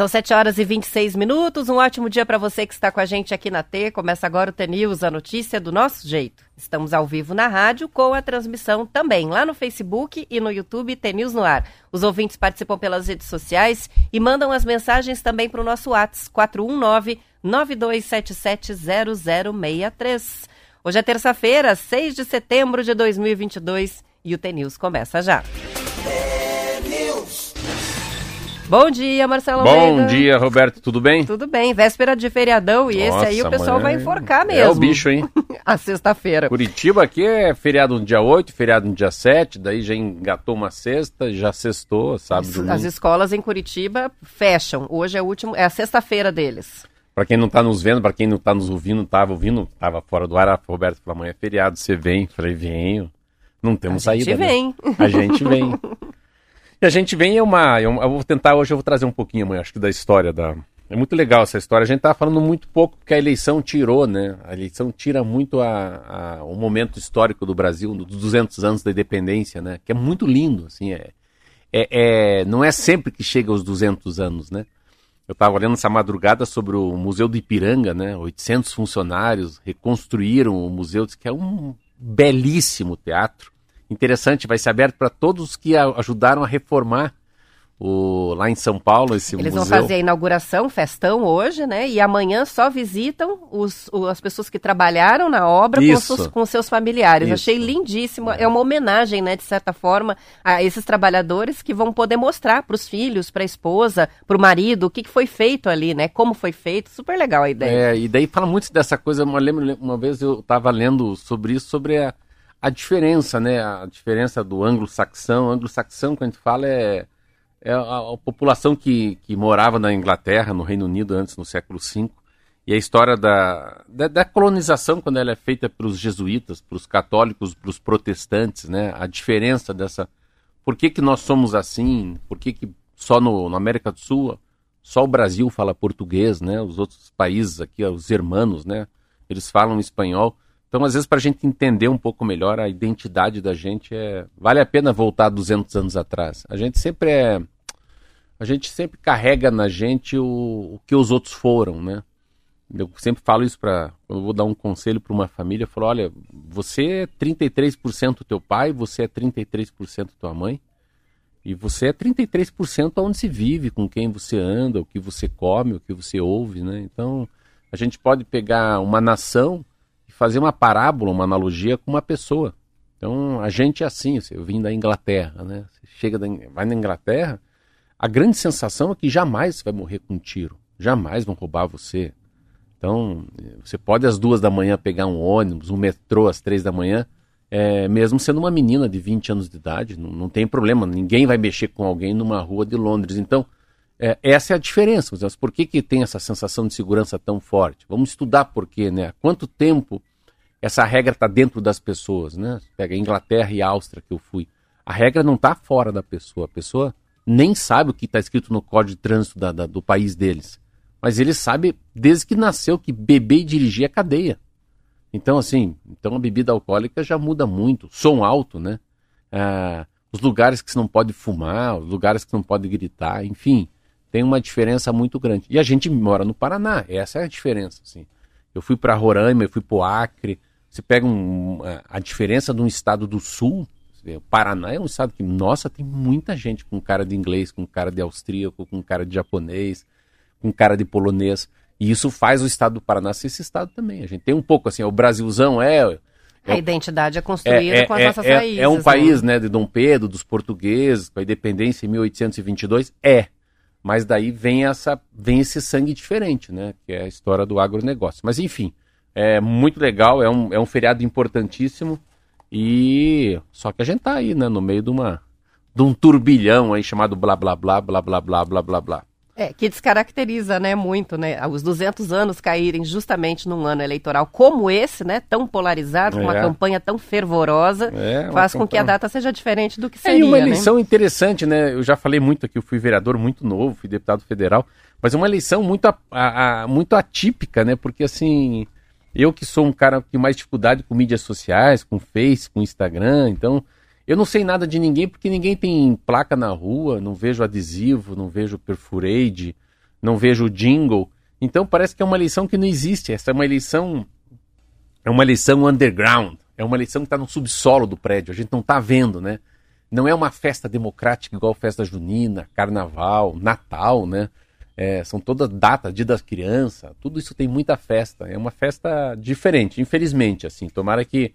São 7 horas e 26 minutos. Um ótimo dia para você que está com a gente aqui na T. Começa agora o T-News, a notícia do nosso jeito. Estamos ao vivo na rádio com a transmissão também lá no Facebook e no YouTube T-News no ar. Os ouvintes participam pelas redes sociais e mandam as mensagens também para o nosso WhatsApp 419 92770063. Hoje é terça-feira, 6 de setembro de 2022 e o T-News começa já. Bom dia, Marcelo Bom Almeida. dia, Roberto, tudo bem? Tudo bem, véspera de feriadão e esse Nossa, aí o pessoal vai amanhã enforcar mesmo. É o bicho, hein? a sexta-feira. Curitiba aqui é feriado no dia 8, feriado no dia 7, daí já engatou uma sexta, já sextou, sábado, As domingo. escolas em Curitiba fecham. Hoje é, o último, é a sexta-feira deles. Pra quem não tá nos vendo, pra quem não tá nos ouvindo, tava ouvindo, tava fora do ar, a Roberto falou, amanhã é feriado, você vem? Falei, venho. Não temos A gente saída, né? vem. A gente vem. E a gente vem é uma. é Eu vou tentar hoje, eu vou trazer um pouquinho amanhã, acho que da história da. É muito legal essa história. A gente tá falando muito pouco porque a eleição tirou, né? A eleição tira muito a, a- o momento histórico do Brasil, dos 200 anos da independência, né? Que é muito lindo, assim. É, é, é- não é sempre que chega aos 200 anos, né? Eu estava olhando essa madrugada sobre o Museu do Ipiranga, né? 800 funcionários reconstruíram o museu, que é um belíssimo teatro. Interessante, vai ser aberto para todos que a- ajudaram a reformar o, lá em São Paulo esse Eles museu. vão fazer a inauguração, festão hoje, né? E amanhã só visitam os, o- as pessoas que trabalharam na obra com seus, com seus familiares. Isso. Achei lindíssimo. É. uma homenagem, né, de certa forma, a esses trabalhadores que vão poder mostrar para os filhos, para a esposa, para o marido, o que, que foi feito ali, né? Como foi feito. Super legal a ideia. É, e daí fala muito dessa coisa. Eu lembro uma vez eu estava lendo sobre isso, sobre a, a diferença, né? A diferença do anglo-saxão. Anglo-saxão, quando a gente fala, é, é a, a população que, que morava na Inglaterra, no Reino Unido, antes, no século V. E a história da, da, da colonização, quando ela é feita pelos jesuítas, para os católicos, para os protestantes, né? A diferença dessa. Por que, que nós somos assim? Por que, que só no, na América do Sul só o Brasil fala português, né? Os outros países aqui, os hermanos, né? Eles falam espanhol. Então, às vezes, para a gente entender um pouco melhor a identidade da gente, é... vale a pena voltar 200 anos atrás. A gente sempre é... A gente sempre carrega na gente o, o que os outros foram, né? Eu sempre falo isso para... Quando eu vou dar um conselho para uma família, eu falo, olha, você é 33% teu pai, você é 33% tua mãe, e você é 33% onde se vive, com quem você anda, o que você come, o que você ouve, né? Então, a gente pode pegar uma nação fazer uma parábola, uma analogia com uma pessoa. Então, a gente é assim, assim, eu vim da Inglaterra, né? Você chega da, vai na Inglaterra, a grande sensação é que jamais você vai morrer com um tiro, jamais vão roubar você. Então, você pode às duas da manhã pegar um ônibus, um metrô às três da manhã, é, mesmo sendo uma menina de 20 anos de idade, não, não tem problema, ninguém vai mexer com alguém numa rua de Londres. Então, é, essa é a diferença. Mas por que, que tem essa sensação de segurança tão forte? Vamos estudar por quê, né? Há quanto tempo essa regra está dentro das pessoas, né? Pega Inglaterra e Áustria que eu fui. A regra não está fora da pessoa. A pessoa nem sabe o que está escrito no código de trânsito da- da- do país deles. Mas ele sabe desde que nasceu que beber e dirigir é cadeia. Então, assim, então a bebida alcoólica já muda muito. Som alto, né? Ah, os lugares que você não pode fumar, os lugares que não pode gritar, enfim, tem uma diferença muito grande. E a gente mora no Paraná, essa é a diferença, assim. Eu fui para Roraima, eu fui para o Acre. Você pega um- a- a diferença de um estado do sul. O Paraná é um estado que, nossa, tem muita gente com cara de inglês, com cara de austríaco, com cara de japonês, com cara de polonês. E isso faz o estado do Paraná ser esse estado também. A gente tem um pouco assim, o Brasilzão é. A identidade é construída com as nossas é- raízes. é um né? país, né, de Dom Pedro, dos portugueses, com a independência em 1822, é. Mas daí vem essa vem esse sangue diferente, né, que é a história do agronegócio. Mas enfim, é muito legal, é um, é um feriado importantíssimo e só que a gente tá aí, né, no meio de uma de um turbilhão aí chamado blá blá blá blá blá blá blá blá blá. É, que descaracteriza, né, muito, né, os 200 anos caírem justamente num ano eleitoral como esse, né, tão polarizado, com uma É. campanha tão fervorosa, É, uma faz com que a data seja diferente do que É, seria, e uma né? eleição interessante, né? Eu já falei muito aqui, eu fui vereador muito novo, fui deputado federal, mas é uma eleição muito, a- a- a- muito atípica, né? Porque assim, eu que sou um cara que mais dificuldade com mídias sociais, com Face, com Instagram, então eu não sei nada de ninguém porque ninguém tem placa na rua, não vejo adesivo, não vejo perfurade, não vejo jingle. Então parece que é uma eleição que não existe. Essa é uma eleição. É uma eleição underground. É uma eleição que está no subsolo do prédio. A gente não está vendo, né? Não é uma festa democrática igual festa junina, carnaval, Natal, né? É, são todas datas, dia das crianças, tudo isso tem muita festa. É uma festa diferente, infelizmente, assim. Tomara que,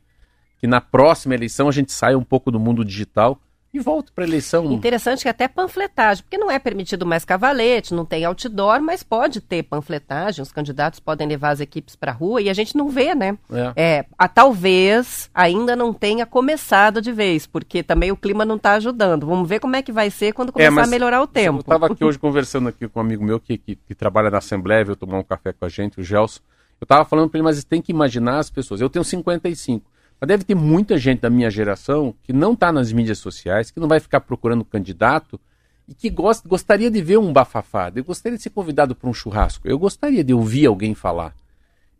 que na próxima eleição a gente saia um pouco do mundo digital e volta para eleição. Interessante que até panfletagem, porque não é permitido mais cavalete, não tem outdoor, mas pode ter panfletagem, os candidatos podem levar as equipes para a rua e a gente não vê, né? É. é. a, talvez ainda não tenha começado de vez, porque também o clima não está ajudando. Vamos ver como é que vai ser quando é, começar é, a melhorar o tempo. Eu estava aqui hoje conversando aqui com um amigo meu que, que, que trabalha na Assembleia, veio tomar um café com a gente, o Gelson. Eu estava falando para ele, mas tem que imaginar as pessoas. Eu tenho 55. Mas deve ter muita gente da minha geração que não está nas mídias sociais, que não vai ficar procurando candidato e que gost, gostaria de ver um bafafá. Eu gostaria de ser convidado para um churrasco. Eu gostaria de ouvir alguém falar.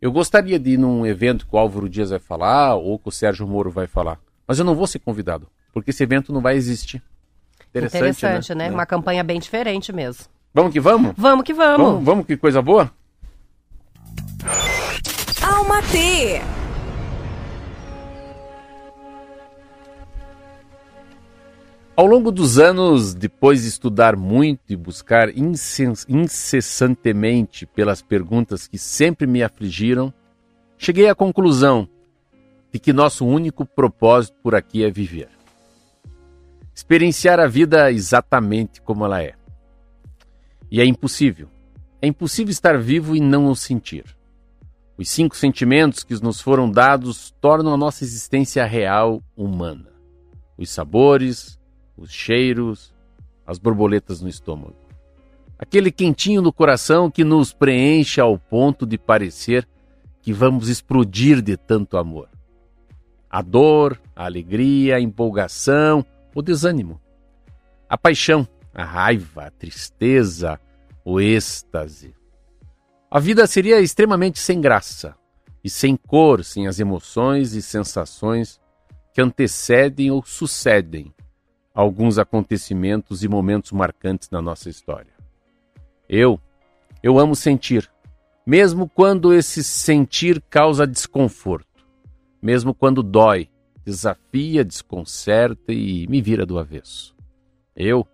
Eu gostaria de ir num evento que o Álvaro Dias vai falar ou que o Sérgio Moro vai falar. Mas eu não vou ser convidado, porque esse evento não vai existir. Interessante, Interessante né? né? Uma campanha bem diferente mesmo. Vamos que vamos? Vamos que vamos. Vamos, vamos que coisa boa? Alma T. Ao longo dos anos, depois de estudar muito e buscar incessantemente pelas perguntas que sempre me afligiram, cheguei à conclusão de que nosso único propósito por aqui é viver. Experienciar a vida exatamente como ela é. E é impossível. É impossível estar vivo e não o sentir. Os cinco sentimentos que nos foram dados tornam a nossa existência real humana. Os sabores, os cheiros, as borboletas no estômago. Aquele quentinho no coração que nos preenche ao ponto de parecer que vamos explodir de tanto amor. A dor, a alegria, a empolgação, o desânimo. A paixão, a raiva, a tristeza, o êxtase. A vida seria extremamente sem graça e sem cor, sem as emoções e sensações que antecedem ou sucedem alguns acontecimentos e momentos marcantes na nossa história. Eu, eu amo sentir, mesmo quando esse sentir causa desconforto, mesmo quando dói, desafia, desconcerta e me vira do avesso. Eu,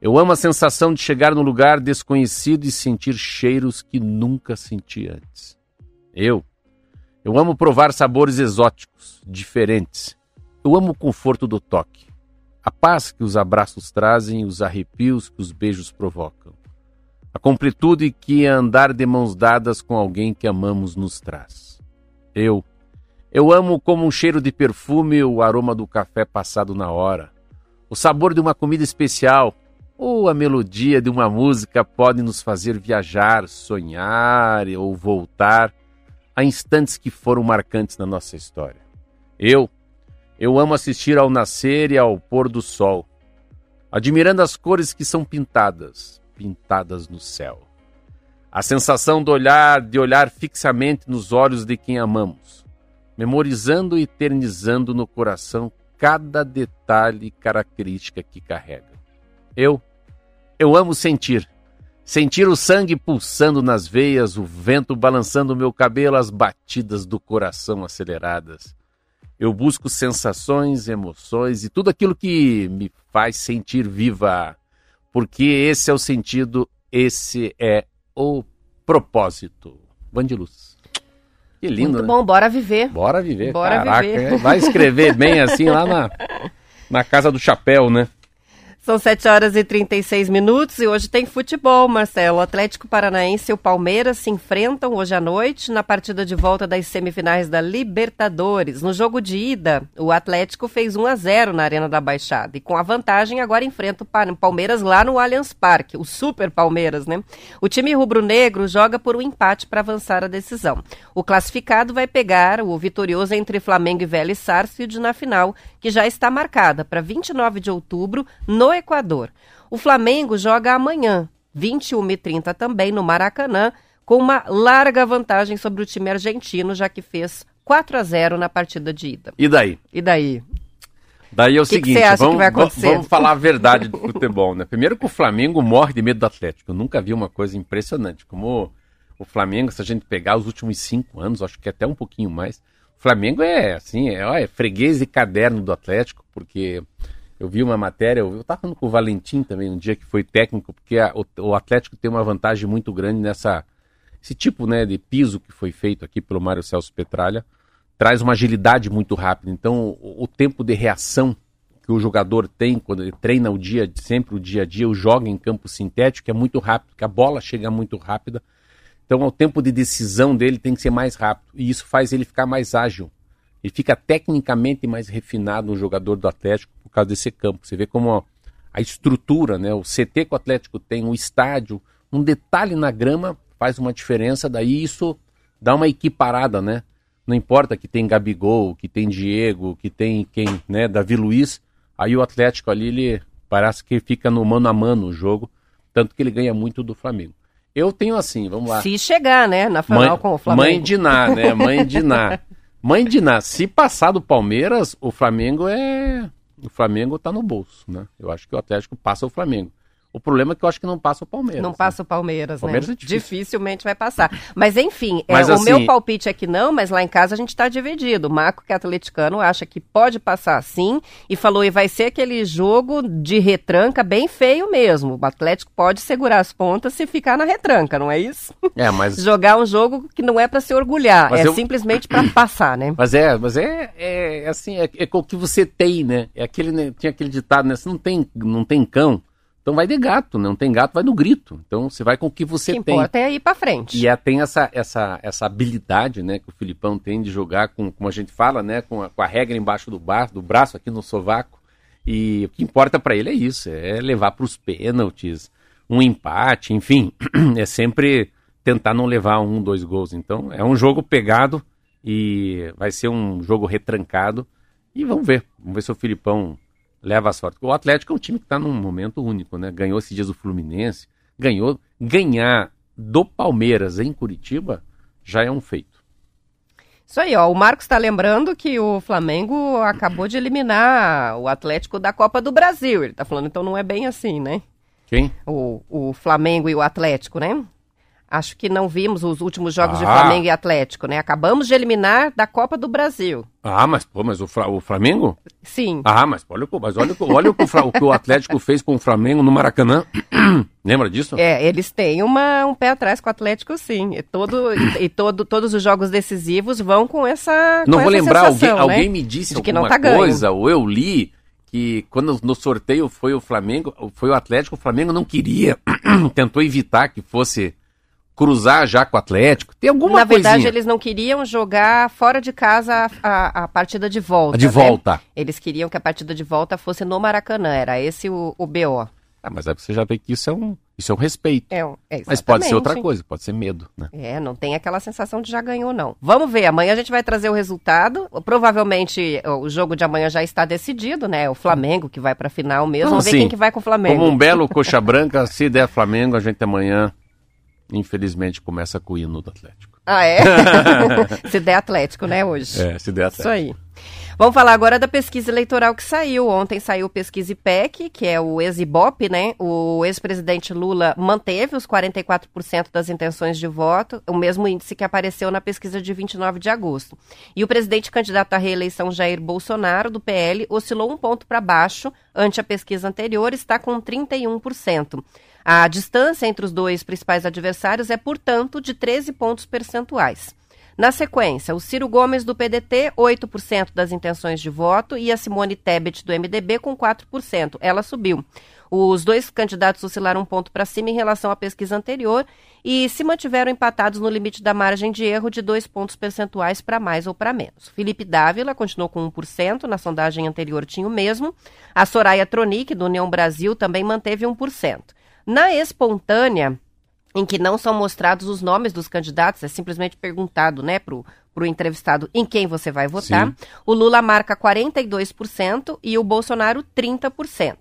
eu amo a sensação de chegar num lugar desconhecido e sentir cheiros que nunca senti antes. Eu, eu amo provar sabores exóticos, diferentes. Eu amo o conforto do toque a paz que os abraços trazem e os arrepios que os beijos provocam. A completude que andar de mãos dadas com alguém que amamos nos traz. Eu, eu amo como um cheiro de perfume o aroma do café passado na hora. O sabor de uma comida especial ou a melodia de uma música pode nos fazer viajar, sonhar ou voltar a instantes que foram marcantes na nossa história. Eu, eu amo assistir ao nascer e ao pôr do sol, admirando as cores que são pintadas, pintadas no céu. A sensação de olhar, de olhar fixamente nos olhos de quem amamos, memorizando e eternizando no coração cada detalhe e característica que carrega. Eu, eu amo sentir. Sentir o sangue pulsando nas veias, o vento balançando meu cabelo, as batidas do coração aceleradas. Eu busco sensações, emoções e tudo aquilo que me faz sentir viva, porque esse é o sentido, esse é o propósito. Vandiluz. Que lindo, Muito né? bom, bora viver. Bora viver, bora Caraca, viver. É, vai escrever bem assim lá na, na Casa do Chapéu, né? São 7 horas e 36 minutos e hoje tem futebol, Marcelo. O Atlético Paranaense e o Palmeiras se enfrentam hoje à noite na partida de volta das semifinais da Libertadores. No jogo de ida, o Atlético fez 1 a 0 na Arena da Baixada e com a vantagem agora enfrenta o Palmeiras lá no Allianz Parque, o Super Palmeiras, né? O time rubro-negro joga por um empate para avançar a decisão. O classificado vai pegar o vitorioso entre Flamengo e Vélez Sarsfield na final, que já está marcada para 29 de outubro no Equador. O Flamengo joga amanhã, 21h30 também, no Maracanã, com uma larga vantagem sobre o time argentino, já que fez 4 a 0 na partida de ida. E daí? E daí? Daí é o Que seguinte, que vamos, vamos falar a verdade do futebol, né? Primeiro que o Flamengo morre de medo do Atlético. Eu nunca vi uma coisa impressionante. Como o Flamengo, se a gente pegar os últimos cinco anos, acho que até um pouquinho mais, o Flamengo é assim, é, ó, é freguês e caderno do Atlético, porque eu vi uma matéria, eu estava falando com o Valentim também um dia que foi técnico, porque a- o, o Atlético tem uma vantagem muito grande nessa esse tipo né, de piso que foi feito aqui pelo Mário Celso Petralha traz uma agilidade muito rápida. Então, o, o tempo de reação que o jogador tem quando ele treina o dia, sempre o dia a dia, o joga em campo sintético é muito rápido, que a bola chega muito rápida. Então, o tempo de decisão dele tem que ser mais rápido e isso faz ele ficar mais ágil. Ele fica tecnicamente mais refinado um jogador do Atlético por causa desse campo. Você vê como a, a estrutura, né, o CT que o Atlético tem, o estádio, um detalhe na grama faz uma diferença, daí isso dá uma equiparada, né? Não importa que tem Gabigol, que tem Diego, que tem quem, né, Davi Luiz, aí o Atlético ali, ele parece que fica no mano a mano o jogo, tanto que ele ganha muito do Flamengo. Eu tenho assim, vamos lá. Se chegar, né, na final Mãe, com o Flamengo. mãe de Ná, né? Mãe de Ná. Mãe de Ná, se passar do Palmeiras, o Flamengo é. O Flamengo tá no bolso, né? Eu acho que o Atlético passa o Flamengo. O problema é que eu acho que não passa o Palmeiras. Não né? passa o Palmeiras, Palmeiras né? é difícil. Dificilmente vai passar. Mas enfim, é, Mas, o assim- meu palpite é que não, mas lá em casa a gente está dividido. O Marco, que é atleticano, acha que pode passar sim e falou, e vai ser aquele jogo de retranca bem feio mesmo. O Atlético pode segurar as pontas se ficar na retranca, não é isso? É, mas. Jogar um jogo que não é para se orgulhar, Mas é eu- simplesmente para passar, né? Mas é, mas é, é assim, é, é com o que você tem, né? É aquele, né, tinha aquele ditado, né? Se não tem, não tem cão, então vai de gato, né? Não tem gato, vai no grito. Então você vai com o que O você que tem. importa é ir para frente. E é, tem essa, essa, essa habilidade, né, que o Filipão tem de jogar com, como a gente fala, né, com a, com a regra embaixo do, bar, do braço, aqui no sovaco. E o que importa para ele é isso, é levar para os pênaltis, um empate, enfim, é sempre tentar não levar um, dois gols. Então é um jogo pegado e vai ser um jogo retrancado. E vamos ver, vamos ver se o Filipão leva a sorte. O Atlético é um time que está num momento único, né? Ganhou esses dias o Fluminense, ganhou, ganhar do Palmeiras em Curitiba já é um feito. Isso aí, ó. O Marcos está lembrando que o Flamengo acabou de eliminar o Atlético da Copa do Brasil. Ele está falando, então não é bem assim, né? Quem? O, o Flamengo e o Atlético, né? Acho que não vimos os últimos jogos de Ah. Flamengo e Atlético, né? Acabamos de eliminar da Copa do Brasil. Ah, mas pô, mas o, Fra- o Flamengo? Sim. Ah, mas olha, o que- mas olha, olha o, que o, o que o Atlético fez com o Flamengo no Maracanã. Lembra disso? É, eles têm uma, um pé atrás com o Atlético, sim. E, todo, e, todo, todos os jogos decisivos vão com essa. Não com vou essa lembrar, alguém, sensação, né? alguém me disse De que alguma não tá ganho. coisa, ou eu li que quando no sorteio foi o Flamengo, foi o Atlético, o Flamengo não queria, tentou evitar que fosse cruzar já com o Atlético. Tem alguma Na verdade, coisinha eles não queriam jogar fora de casa a, a- a partida de volta. de né? volta. Eles queriam que a partida de volta fosse no Maracanã. Era esse o, o BO. Ah, mas aí você já vê que isso é um, isso é um respeito. É, é Mas pode ser outra coisa, pode ser medo, né? É, não tem aquela sensação de já ganhou, não. Vamos ver, amanhã a gente vai trazer o resultado. Provavelmente o jogo de amanhã já está decidido, né? O Flamengo que vai pra final mesmo. Não, Vamos ver quem que vai com o Flamengo. Como um belo coxa branca, se der Flamengo, a gente amanhã, infelizmente, começa com o hino do Atlético. Ah, é? Se der Atlético, né, hoje. É, se der Isso Atlético. aí. Vamos falar agora da pesquisa eleitoral que saiu. Ontem saiu o Pesquisa IPEC, que é o ex-IBOP, né? O ex-presidente Lula manteve os 44% das intenções de voto, o mesmo índice que apareceu na pesquisa de 29 de agosto. E o presidente candidato à reeleição Jair Bolsonaro, do PL, oscilou um ponto para baixo ante a pesquisa anterior, está com 31%. A distância entre os dois principais adversários é, portanto, de 13 pontos percentuais. Na sequência, o Ciro Gomes do PDT, 8% das intenções de voto, e a Simone Tebet do MDB com 4%. Ela subiu. Os dois candidatos oscilaram um ponto para cima em relação à pesquisa anterior e se mantiveram empatados no limite da margem de erro de dois pontos percentuais para mais ou para menos. Felipe Dávila continuou com 1%, na sondagem anterior tinha o mesmo. A Soraya Tronic, do União Brasil, também manteve 1%. Na espontânea, em que não são mostrados os nomes dos candidatos, é simplesmente perguntado, né, pro, pro entrevistado em quem você vai votar. Sim. O Lula marca 42% e o Bolsonaro 30%.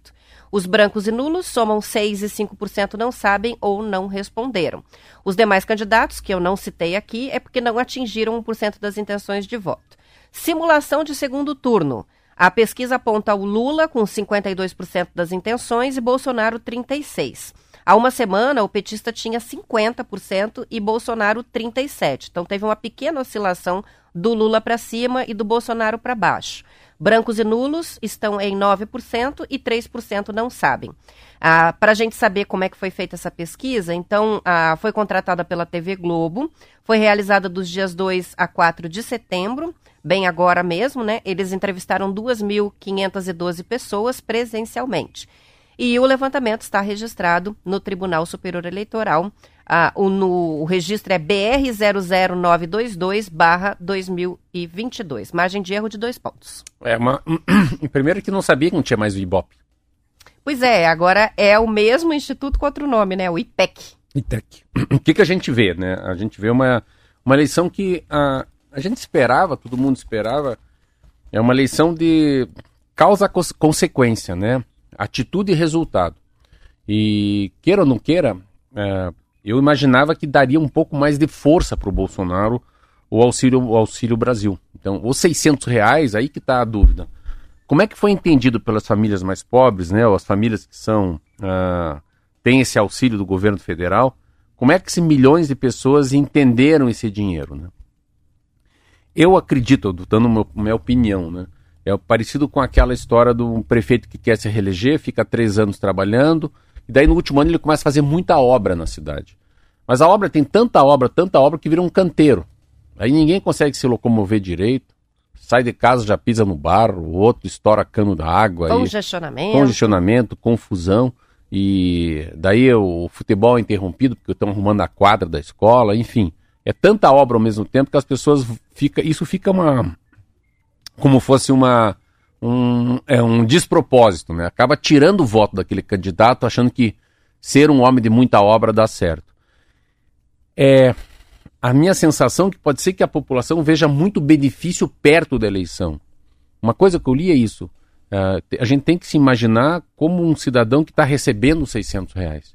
Os brancos e nulos somam 6 e 5% não sabem ou não responderam. Os demais candidatos, que eu não citei aqui, é porque não atingiram 1% das intenções de voto. Simulação de segundo turno. A pesquisa aponta o Lula com 52% das intenções e Bolsonaro 36%. Há uma semana, o petista tinha 50% e Bolsonaro 37%. Então, teve uma pequena oscilação do Lula para cima e do Bolsonaro para baixo. Brancos e nulos estão em 9% e 3% não sabem. Ah, Para a gente saber como é que foi feita essa pesquisa, então, ah, foi contratada pela TV Globo, foi realizada dos dias 2 a 4 de setembro, bem agora mesmo, né? Eles entrevistaram 2.512 pessoas presencialmente. E o levantamento está registrado no Tribunal Superior Eleitoral. Ah, o, no, o registro é BR00922-2022. Margem de erro de dois pontos. É uma. Primeiro que não sabia que não tinha mais o Ibope. Pois é, agora é o mesmo instituto com outro nome, né? O IPEC. IPEC. O que, que a gente vê, né? A gente vê uma, uma eleição que a, a gente esperava, todo mundo esperava, é uma eleição de causa-consequência, né? Atitude e resultado. E queira ou não queira, é, eu imaginava que daria um pouco mais de força para o Bolsonaro o auxílio, o auxílio Brasil. Então, os 600 reais, aí que está a dúvida. Como é que foi entendido pelas famílias mais pobres, né, ou as famílias que são uh, têm esse auxílio do governo federal? Como é que esses milhões de pessoas entenderam esse dinheiro, né? Eu acredito, dando meu, minha opinião, né? É parecido com aquela história do prefeito que quer se reeleger, fica três anos trabalhando, e daí no último ano ele começa a fazer muita obra na cidade. Mas a obra tem tanta obra, tanta obra que vira um canteiro. Aí ninguém consegue se locomover direito. Sai de casa, já pisa no bar, o outro estoura cano da água. Congestionamento. Congestionamento, confusão. E daí o futebol é interrompido porque estão arrumando a quadra da escola, enfim. É tanta obra ao mesmo tempo que as pessoas fica, isso fica uma como fosse uma um, é um despropósito, né? Acaba tirando o voto daquele candidato, achando que ser um homem de muita obra dá certo. É a minha sensação é que pode ser que a população veja muito benefício perto da eleição. Uma coisa que eu li é isso. Uh, a gente tem que se imaginar como um cidadão que está recebendo 600 reais.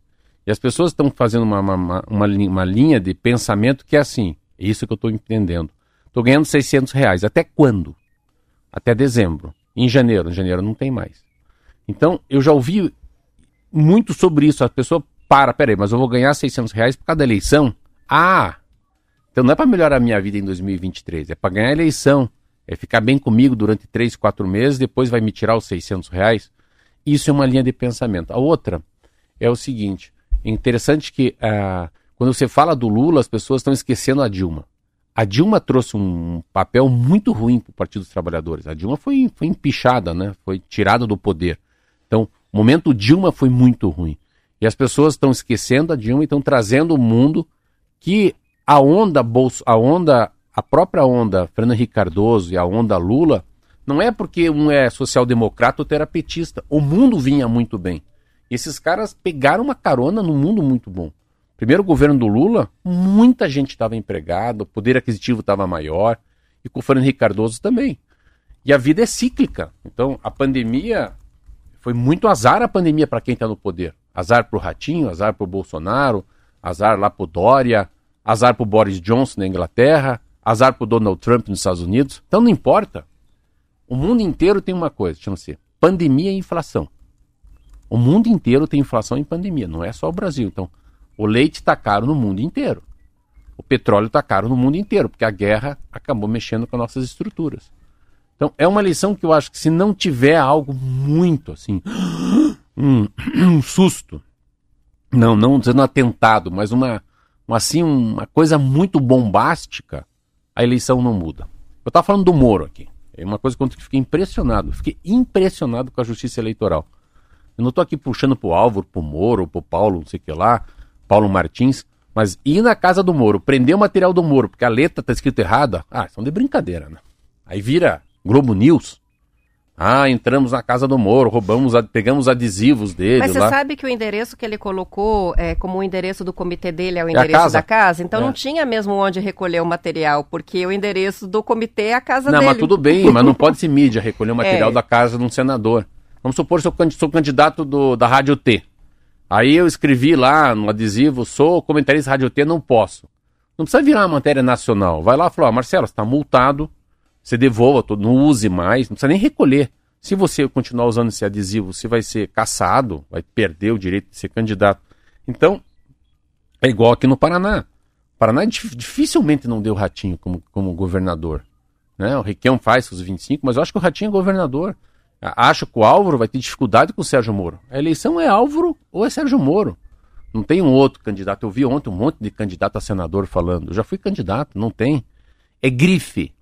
E as pessoas estão fazendo uma, uma, uma, uma, linha de pensamento que é assim. É isso que eu estou entendendo. Estou ganhando 600 reais. Até quando? Até dezembro. Em janeiro. Em janeiro não tem mais. Então, eu já ouvi muito sobre isso. A pessoa para, peraí, mas eu vou ganhar 600 reais por cada eleição? Ah! Então não é para melhorar a minha vida em 2023, é para ganhar a eleição. É ficar bem comigo durante 3, 4 meses, depois vai me tirar os 600 reais. Isso é uma linha de pensamento. A outra é o seguinte: é interessante que ah, quando você fala do Lula, as pessoas estão esquecendo a Dilma. A Dilma trouxe um papel muito ruim para o Partido dos Trabalhadores. A Dilma foi, foi empichada, né? foi tirada do poder. Então, o momento Dilma foi muito ruim. E as pessoas estão esquecendo a Dilma e estão trazendo o mundo que a onda, Bolso, a onda, a própria onda Fernando Henrique Cardoso e a onda Lula, não é porque um é social-democrata ou terapetista. O mundo vinha muito bem. Esses caras pegaram uma carona no mundo muito bom. Primeiro governo do Lula, muita gente estava empregada, o poder aquisitivo estava maior, e com o Fernando Henrique Cardoso também. E a vida é cíclica. Então, a pandemia foi muito azar a pandemia para quem está no poder. Azar para o Ratinho, azar para o Bolsonaro, azar lá para o Dória, azar para o Boris Johnson na Inglaterra, azar para o Donald Trump nos Estados Unidos. Então não importa. O mundo inteiro tem uma coisa, chama-se pandemia e inflação. O mundo inteiro tem inflação e pandemia, não é só o Brasil. Então, o leite está caro no mundo inteiro. O petróleo está caro no mundo inteiro, porque a guerra acabou mexendo com as nossas estruturas. Então, é uma lição que eu acho que se não tiver algo muito assim, um, um susto, não, não dizendo atentado, mas uma, uma, assim, uma coisa muito bombástica, a eleição não muda. Eu estava falando do Moro aqui. É uma coisa que eu fiquei impressionado. Fiquei impressionado com a justiça eleitoral. Eu não estou aqui puxando para o Álvaro, para o Moro, para o Paulo, não sei o que lá. Paulo Martins, mas ir na casa do Moro, prender o material do Moro, porque a letra tá escrita errada, ah, são de brincadeira, né? Aí vira Globo News. Ah, entramos na casa do Moro, roubamos, pegamos adesivos dele. Mas você lá. sabe que o endereço que ele colocou é, como o endereço do comitê dele é o endereço é casa? da casa? Então é. não tinha mesmo onde recolher o material, porque o endereço do comitê é a casa não, dele. Não, mas tudo bem, mas não pode ser mídia recolher o material é. da casa de um senador. Vamos supor que eu sou candidato do, da Rádio T. Aí eu escrevi lá no adesivo, sou comentarista Rádio T, não posso. Não precisa virar uma matéria nacional. Vai lá e fala, Marcelo, você está multado, Você devolva, não use mais, não precisa nem recolher. Se você continuar usando esse adesivo, você vai ser caçado, vai perder o direito de ser candidato. Então, é igual aqui no Paraná. O Paraná dificilmente não deu Ratinho como, como governador. Né? O Requião faz os 25, mas eu acho que o Ratinho é governador. Acho que o Álvaro vai ter dificuldade com o Sérgio Moro. A eleição é Álvaro ou é Sérgio Moro. Não tem um outro candidato. Eu vi ontem um monte de candidato a senador falando. Eu já fui candidato, não tem. É grife.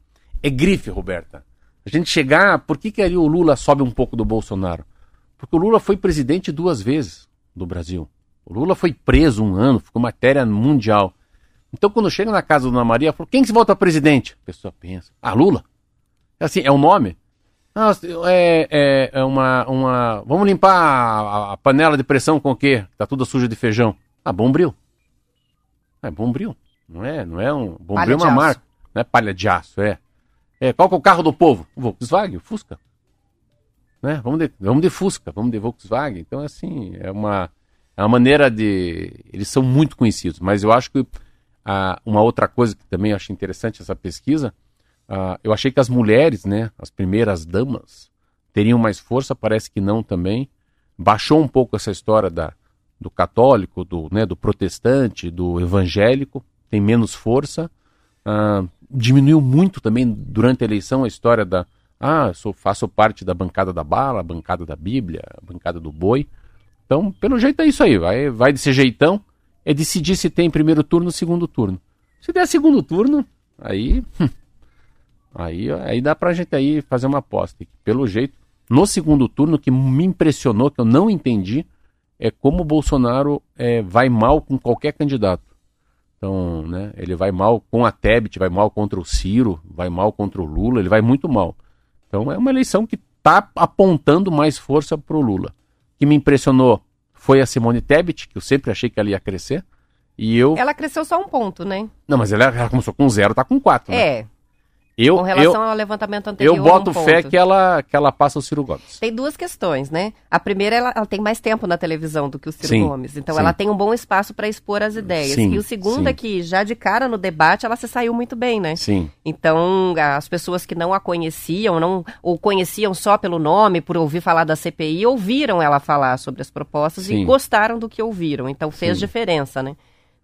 É grife, Roberta. A gente chegar. Por que, que ali o Lula sobe um pouco do Bolsonaro? Porque o Lula foi presidente duas vezes do Brasil. O Lula foi preso um ano, ficou matéria mundial. Então, quando chega na casa da Dona Maria, falou: quem que se volta presidente? A pessoa pensa: ah, Lula? É assim, é o nome? É, é, é, uma, uma. Vamos limpar a, a, panela de pressão com o quê? Tá tudo suja de feijão. Ah, Bombril. É Bombril. Não é, não é um. Bombril é uma marca. Não é palha de aço, é. é. Qual que é o carro do povo? O Volkswagen, o Fusca. Né? Vamos, de, vamos de Fusca, vamos de Volkswagen. Então, assim, é uma, é uma maneira de. Eles são muito conhecidos, mas eu acho que ah, uma outra coisa que também acho interessante essa pesquisa Uh, eu achei que as mulheres, né, as primeiras damas, teriam mais força, parece que não também. Baixou um pouco essa história da, do católico, do, né, do protestante, do evangélico, tem menos força. Uh, diminuiu muito também durante a eleição a história da. Ah, sou, faço parte da bancada da bala, bancada da Bíblia, bancada do boi. Então, pelo jeito é isso aí, vai, vai desse jeitão. É decidir se tem primeiro turno ou segundo turno. Se der segundo turno, aí. Hum, Aí, aí dá pra gente aí fazer uma aposta. Pelo jeito, no segundo turno, que me impressionou, que eu não entendi, é como o Bolsonaro é, vai mal com qualquer candidato. Então, né, ele vai mal com a Tebet, vai mal contra o Ciro, vai mal contra o Lula, ele vai muito mal. Então é uma eleição que está apontando mais força para o Lula. O que me impressionou foi a Simone Tebet, que eu sempre achei que ela ia crescer. E eu... Ela cresceu só um ponto, né? Não, mas ela, ela começou com zero, tá com quatro. Né? Eu, Com relação eu, ao levantamento anterior. Eu boto fé que ela, que ela passa o Ciro Gomes. Tem duas questões, né? A primeira, ela, ela tem mais tempo na televisão do que o Ciro sim, Gomes. Então sim. ela tem um bom espaço para expor as ideias. Sim, e o segundo é que, já de cara no debate, ela se saiu muito bem, né? Sim. Então, as pessoas que não a conheciam, não, ou conheciam só pelo nome, por ouvir falar da CPI, ouviram ela falar sobre as propostas e gostaram do que ouviram. Então fez diferença, né?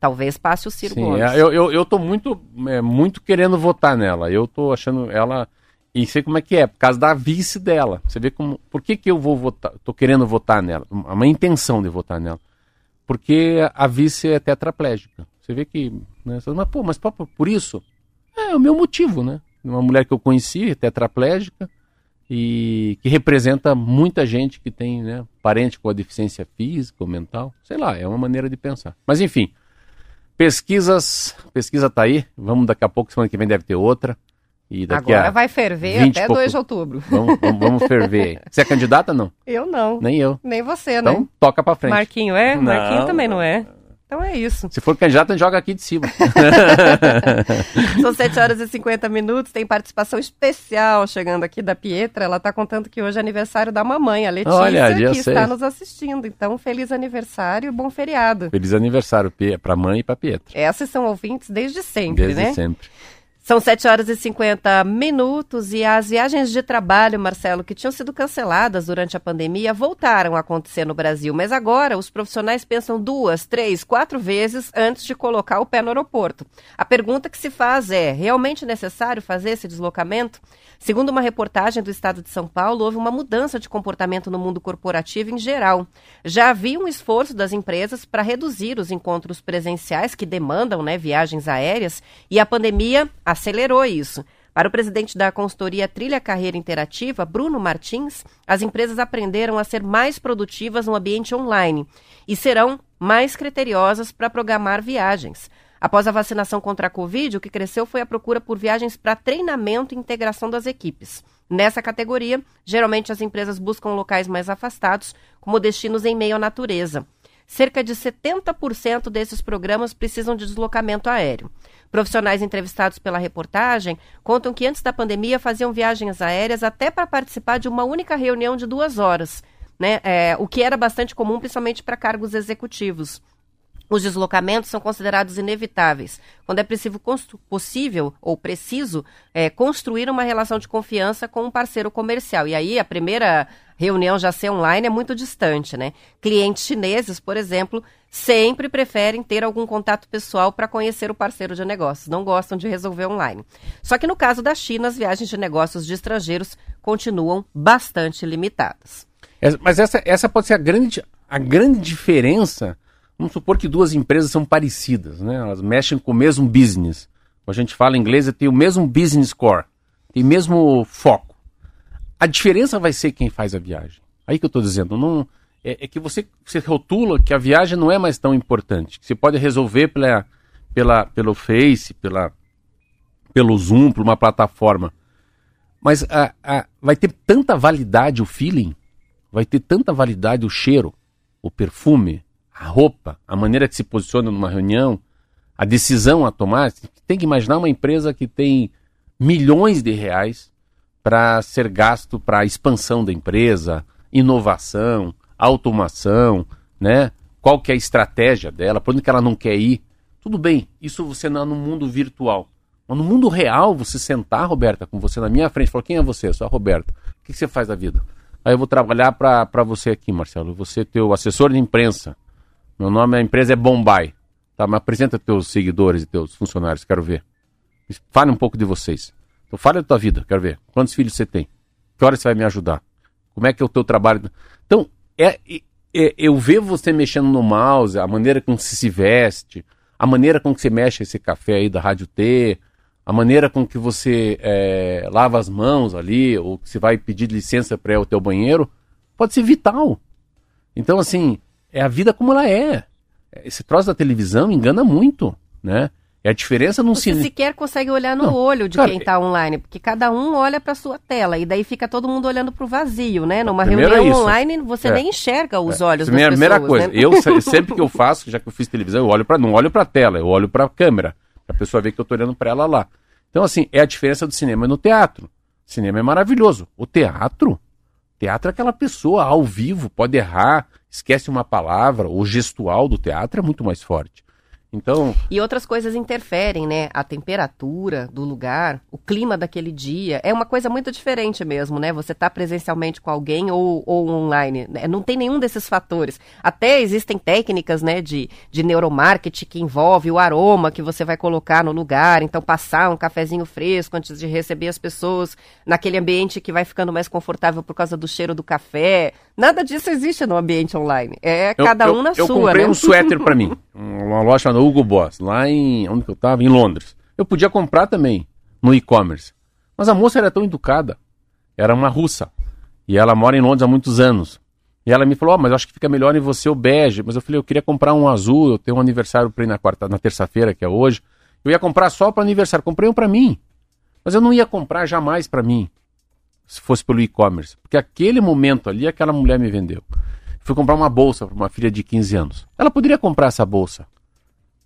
Talvez passe o Ciro Sim, Gomes. É, eu, eu, eu tô muito, é, muito querendo votar nela. Eu tô achando ela. E sei como é que é, por causa da vice dela. Você vê como. Por que, que eu vou votar? Tô querendo votar nela. Uma intenção de votar nela. Porque a vice é tetraplégica. Você vê que. Né, você, mas, pô, mas pô, por isso? É, é o meu motivo, né? Uma mulher que eu conheci, tetraplégica, e que representa muita gente que tem né, parente com a deficiência física ou mental. Sei lá, é uma maneira de pensar. Mas enfim. Pesquisas, pesquisa tá aí. Vamos daqui a pouco, semana que vem deve ter outra. E daqui Agora a vai ferver até pouco... 2 de outubro. Vamos, vamos, vamos ferver. Você é candidata não? Eu não. Nem eu. Nem você, né? Então toca pra frente. Marquinho é? Não, Marquinho também não é. Então é isso. Se for candidato, joga aqui de cima. São 7 horas e 50 minutos, tem participação especial chegando aqui da Pietra. Ela está contando que hoje é aniversário da mamãe, a Letícia, Olha, que está nos assistindo. Então, feliz aniversário e bom feriado. Feliz aniversário para a mãe e para Pietra. Essas são ouvintes desde sempre, desde né? Desde sempre. São 7 horas e 50 minutos e as viagens de trabalho, Marcelo, que tinham sido canceladas durante a pandemia, voltaram a acontecer no Brasil. Mas agora os profissionais pensam duas, três, quatro vezes antes de colocar o pé no aeroporto. A pergunta que se faz é: realmente necessário fazer esse deslocamento? Segundo uma reportagem do estado de São Paulo, houve uma mudança de comportamento no mundo corporativo em geral. Já havia um esforço das empresas para reduzir os encontros presenciais que demandam né, viagens aéreas e a pandemia acelerou isso. Para o presidente da consultoria Trilha Carreira Interativa, Bruno Martins, as empresas aprenderam a ser mais produtivas no ambiente online e serão mais criteriosas para programar viagens. Após a vacinação contra a Covid, o que cresceu foi a procura por viagens para treinamento e integração das equipes. Nessa categoria, geralmente as empresas buscam locais mais afastados, como destinos em meio à natureza. Cerca de 70% desses programas precisam de deslocamento aéreo. Profissionais entrevistados pela reportagem contam que antes da pandemia faziam viagens aéreas até para participar de uma única reunião de duas horas, né? É, o que era bastante comum, principalmente para cargos executivos. Os deslocamentos são considerados inevitáveis, quando é possível, ou preciso é, construir uma relação de confiança com um parceiro comercial. E aí a primeira reunião já ser online é muito distante, né? Clientes chineses, por exemplo, sempre preferem ter algum contato pessoal para conhecer o parceiro de negócios, não gostam de resolver online. Só que no caso da China, as viagens de negócios de estrangeiros continuam bastante limitadas. Mas essa, essa pode ser a grande, a grande diferença. Vamos supor que duas empresas são parecidas, né? Elas mexem com o mesmo business. Como a gente fala em inglês, tem o mesmo business core, tem o mesmo foco. A diferença vai ser quem faz a viagem. Aí que eu estou dizendo, não é, é, que você, você rotula que a viagem não é mais tão importante, que você pode resolver pela, pela, pelo Face, pela, pelo Zoom, por uma plataforma. Mas a, a, vai ter tanta validade o feeling, vai ter tanta validade o cheiro, o perfume, a roupa, a maneira que se posiciona numa reunião, a decisão a tomar. Tem que imaginar uma empresa que tem milhões de reais para ser gasto para a expansão da empresa, inovação, automação, né? Qual que é a estratégia dela, por onde que ela não quer ir. Tudo bem, isso você não é no mundo virtual. Mas no mundo real, você sentar, Roberta, com você na minha frente, falar, quem é você? Eu sou a Roberta. O que, que você faz da vida? Aí eu vou trabalhar para você aqui, Marcelo. Você é teu assessor de imprensa. Meu nome, a empresa é Bombay. Tá, mas apresenta teus seguidores e teus funcionários, quero ver. Fale um pouco de vocês. Então fale da tua vida, quero ver. Quantos filhos você tem? Que hora você vai me ajudar? Como é que é o teu trabalho? Então, é, é, eu ver você mexendo no mouse, a maneira com que você se veste, a maneira com que você mexe esse café aí da Rádio T, a maneira com que você é, lava as mãos ali, ou que você vai pedir licença para ir ao teu banheiro, pode ser vital. Então, assim, é a vida como ela é. Esse troço da televisão engana muito, né? É a diferença num cinema. Você sequer consegue olhar no não, olho de cara, quem está online, porque cada um olha para sua tela e daí fica todo mundo olhando para o vazio, né? Numa reunião é online você é. nem enxerga os é. olhos Primeira, das pessoas. Primeira coisa, né? eu sempre que eu faço, já que eu fiz televisão, eu olho para não olho para a tela, eu olho para a câmera, para a pessoa ver que eu estou olhando para ela lá. Então assim, é a diferença do cinema no teatro. O cinema é maravilhoso. O teatro, teatro é aquela pessoa ao vivo, pode errar, esquece uma palavra, o gestual do teatro é muito mais forte. Então. E outras coisas interferem, né? A temperatura do lugar, o clima daquele dia. É uma coisa muito diferente mesmo, né? Você tá presencialmente com alguém ou, ou online. Né? Não tem nenhum desses fatores. Até existem técnicas, né, de, de neuromarketing que envolve o aroma que você vai colocar no lugar. Então, passar um cafezinho fresco antes de receber as pessoas naquele ambiente que vai ficando mais confortável por causa do cheiro do café. Nada disso existe no ambiente online. É cada eu, um na eu, sua, Eu comprei né? um suéter para mim. Uma loja chamada Hugo Boss, lá em. onde eu tava? Em Londres. Eu podia comprar também no e-commerce. Mas a moça era tão educada. Era uma russa. E ela mora em Londres há muitos anos. E ela me falou: oh, mas acho que fica melhor em você o bege. Mas eu falei: eu queria comprar um azul. Eu tenho um aniversário para ir na quarta, na terça-feira, que é hoje. Eu ia comprar só para aniversário. Comprei um para mim. Mas eu não ia comprar jamais para mim se fosse pelo e-commerce. Porque aquele momento ali, aquela mulher me vendeu. Fui comprar uma bolsa para uma filha de 15 anos. Ela poderia comprar essa bolsa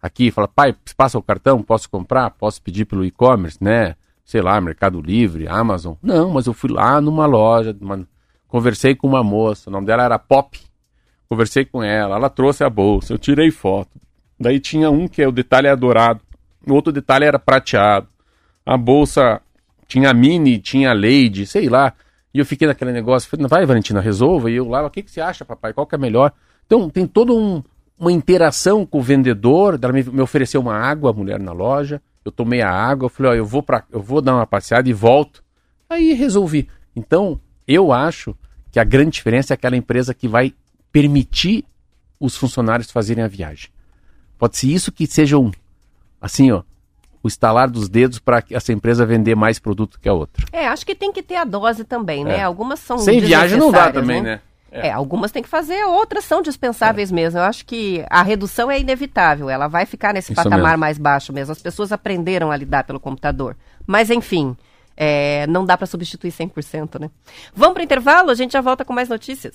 aqui, fala, pai, passa o cartão, posso comprar? Posso pedir pelo e-commerce, né? Sei lá, Mercado Livre, Amazon. Não, mas eu fui lá numa loja, uma... conversei com uma moça, o nome dela era Pop. Conversei com ela, ela trouxe a bolsa, eu tirei foto. Daí tinha um que é o detalhe é dourado, o outro detalhe era prateado. A bolsa tinha mini, tinha lady, sei lá. E eu fiquei naquele negócio, falei, vai Valentina, resolva. E eu lá, o que, que você acha, papai? Qual que é melhor? Então tem todo um, uma interação com o vendedor, ela me, me, ofereceu uma água, a mulher na loja, eu tomei a água, eu falei, ó, eu vou para, eu vou dar uma passeada e volto. Aí resolvi. Então, eu acho que a grande diferença é aquela empresa que vai permitir os funcionários fazerem a viagem. Pode ser isso que seja um, assim, ó, o estalar dos dedos para essa empresa vender mais produto que a outra. É, acho que tem que ter a dose também, né? É. Algumas são Sem viagem não dá também, né? né? É. é. algumas tem que fazer, outras são dispensáveis é. mesmo. Eu acho que a redução é inevitável, ela vai ficar nesse Isso patamar mesmo. mais baixo mesmo. As pessoas aprenderam a lidar pelo computador. Mas, enfim, é, não dá para substituir 100%, né? Vamos para o intervalo, a gente já volta com mais notícias.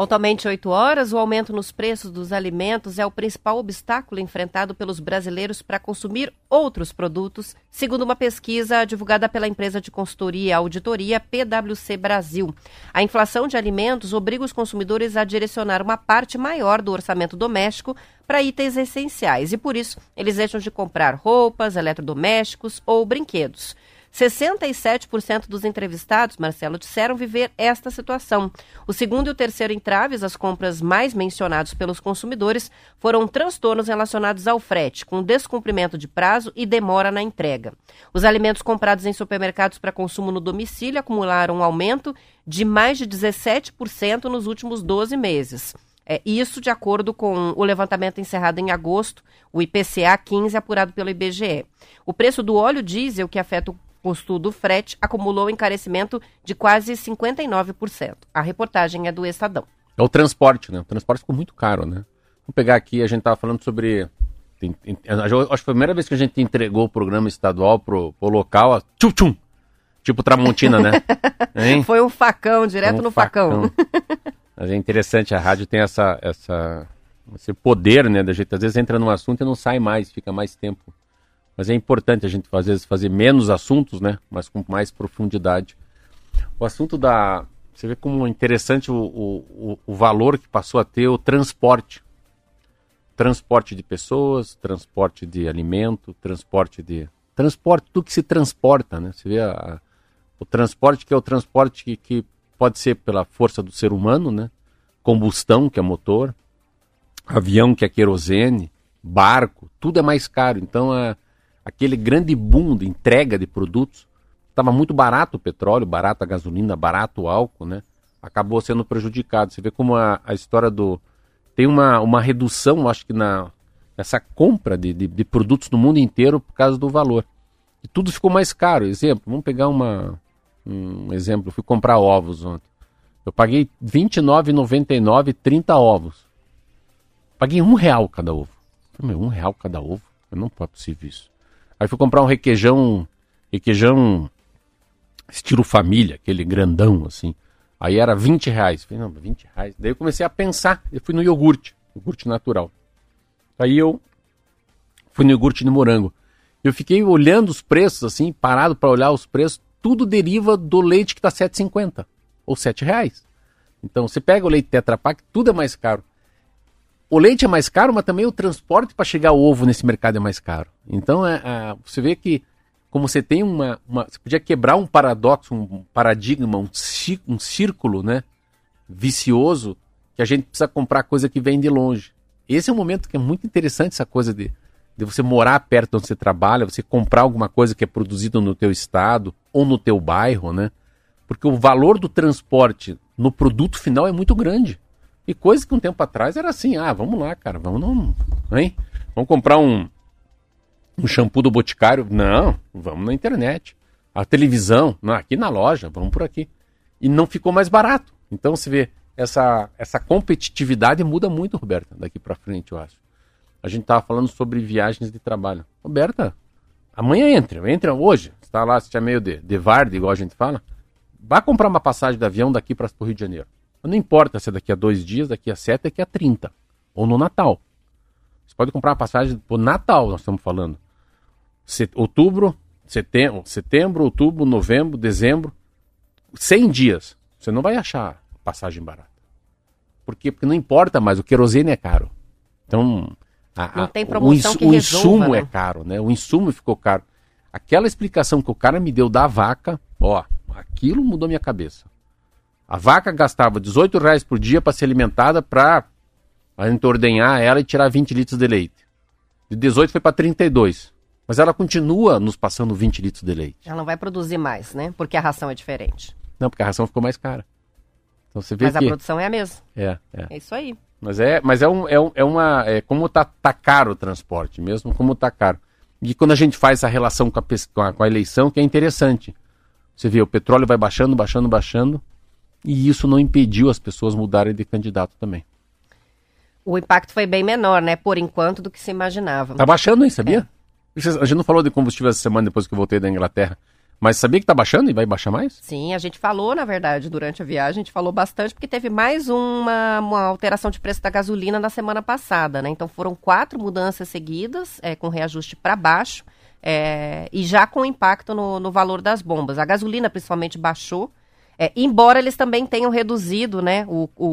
Pontualmente 8 horas, o aumento nos preços dos alimentos é o principal obstáculo enfrentado pelos brasileiros para consumir outros produtos, segundo uma pesquisa divulgada pela empresa de consultoria e auditoria PwC Brasil. A inflação de alimentos obriga os consumidores a direcionar uma parte maior do orçamento doméstico para itens essenciais e, por isso, eles deixam de comprar roupas, eletrodomésticos ou brinquedos. 67% dos entrevistados, Marcelo, disseram viver esta situação. O segundo e o terceiro entraves, as compras mais mencionados pelos consumidores, foram transtornos relacionados ao frete, com descumprimento de prazo e demora na entrega. Os alimentos comprados em supermercados para consumo no domicílio acumularam um aumento de mais de 17% nos últimos 12 meses. É, isso de acordo com o levantamento encerrado em agosto, o IPCA 15, apurado pelo IBGE. O preço do óleo diesel, que afeta o custo do frete acumulou encarecimento de quase 59%. A reportagem é do Estadão. É o transporte, né? O transporte ficou muito caro, né? Vamos pegar aqui, a gente estava falando sobre. Acho que foi a primeira vez que a gente entregou o programa estadual pro, pro local, tchum, tchum, tipo Tramontina, né? Hein? Foi um facão, direto um no facão. facão. Mas é interessante, a rádio tem essa, essa, esse poder, né? Da gente às vezes entra num assunto e não sai mais, fica mais tempo mas é importante a gente, às vezes, fazer menos assuntos, né? Mas com mais profundidade. O assunto da. Você vê como interessante o, o, o valor que passou a ter o transporte. Transporte de pessoas, transporte de alimento, transporte de. Transporte, tudo que se transporta, né? Você vê a, a, o transporte que é o transporte que, que pode ser pela força do ser humano, né? Combustão, que é motor, avião, que é querosene, barco, tudo é mais caro. Então, é aquele grande boom de entrega de produtos, estava muito barato o petróleo, barato a gasolina, barato o álcool, né? Acabou sendo prejudicado. Você vê como a, a história do. Tem uma, uma redução, acho que na nessa compra de, de, de, produtos no mundo inteiro por causa do valor. E tudo ficou mais caro. Exemplo, vamos pegar uma, um exemplo. Eu fui comprar ovos ontem. Eu paguei R$29,99 30 ovos. Paguei um real cada ovo. Falei, um real cada ovo? Não pode possível isso. Aí fui comprar um requeijão, requeijão estilo família, aquele grandão assim. Aí era 20 reais. Falei, não, 20 reais. Daí eu comecei a pensar, eu fui no iogurte, iogurte natural. Aí eu fui no iogurte de morango. Eu fiquei olhando os preços, assim, parado para olhar os preços, tudo deriva do leite que está 7,50 ou 7 reais. Então você pega o leite Tetra Pak, tudo é mais caro o leite é mais caro, mas também o transporte para chegar o ovo nesse mercado é mais caro. Então, é, é, você vê que como você tem uma, uma, Você podia quebrar um paradoxo, um paradigma, um, um círculo né, vicioso, que a gente precisa comprar coisa que vem de longe. Esse é um momento que é muito interessante, essa coisa de, de você morar perto onde você trabalha, você comprar alguma coisa que é produzida no teu estado ou no teu bairro, né? Porque o valor do transporte no produto final é muito grande. E coisa que um tempo atrás era assim, ah, vamos lá, cara, vamos não, hein? Vamos comprar um, um shampoo do Boticário? Não, vamos na internet. A televisão, não, aqui na loja, vamos por aqui. E não ficou mais barato. Então você vê, essa, essa competitividade muda muito, Roberta, daqui para frente, eu acho. A gente tava falando sobre viagens de trabalho. Roberta, amanhã entra, entra hoje. Está lá, se é meio de, de varde, igual a gente fala. Vá comprar uma passagem de avião daqui para o Rio de Janeiro. Não importa se é daqui a dois dias, daqui a sete, daqui a trinta. Ou no Natal. Você pode comprar uma passagem por Natal, nós estamos falando. Set, outubro, setembro, setembro, outubro, novembro, dezembro. 100 dias. Você não vai achar passagem barata. Por quê? Porque não importa mais, o querosene é caro. Então, a, não tem promoção o, o resolva, insumo né? é caro, né? O insumo ficou caro. Aquela explicação que o cara me deu da vaca, ó, aquilo mudou minha cabeça. A vaca gastava 18 reais por dia para ser alimentada para a gente ordenhar ela e tirar 20 litros de leite. De 18 foi para 32. Mas ela continua nos passando 20 litros de leite. Ela não vai produzir mais, né? Porque a ração é diferente. Não, porque a ração ficou mais cara. Então você vê mas que... a produção é a mesma. É, é. É isso aí. Mas é, mas é, um, é, um, é uma. É como tá, tá caro o transporte, mesmo como tá caro. E quando a gente faz essa relação com a, com a, com a eleição, que é interessante. Você vê, o petróleo vai baixando, baixando, baixando e isso não impediu as pessoas mudarem de candidato também. O impacto foi bem menor, né, por enquanto, do que se imaginava. Tá baixando, hein, sabia? É. A gente não falou de combustível essa semana depois que eu voltei da Inglaterra. Mas sabia que está baixando e vai baixar mais? Sim, a gente falou, na verdade, durante a viagem, a gente falou bastante porque teve mais uma, uma alteração de preço da gasolina na semana passada, né? Então foram quatro mudanças seguidas, é, com reajuste para baixo, é, e já com impacto no, no valor das bombas. A gasolina principalmente baixou, é, embora eles também tenham reduzido né, o, o,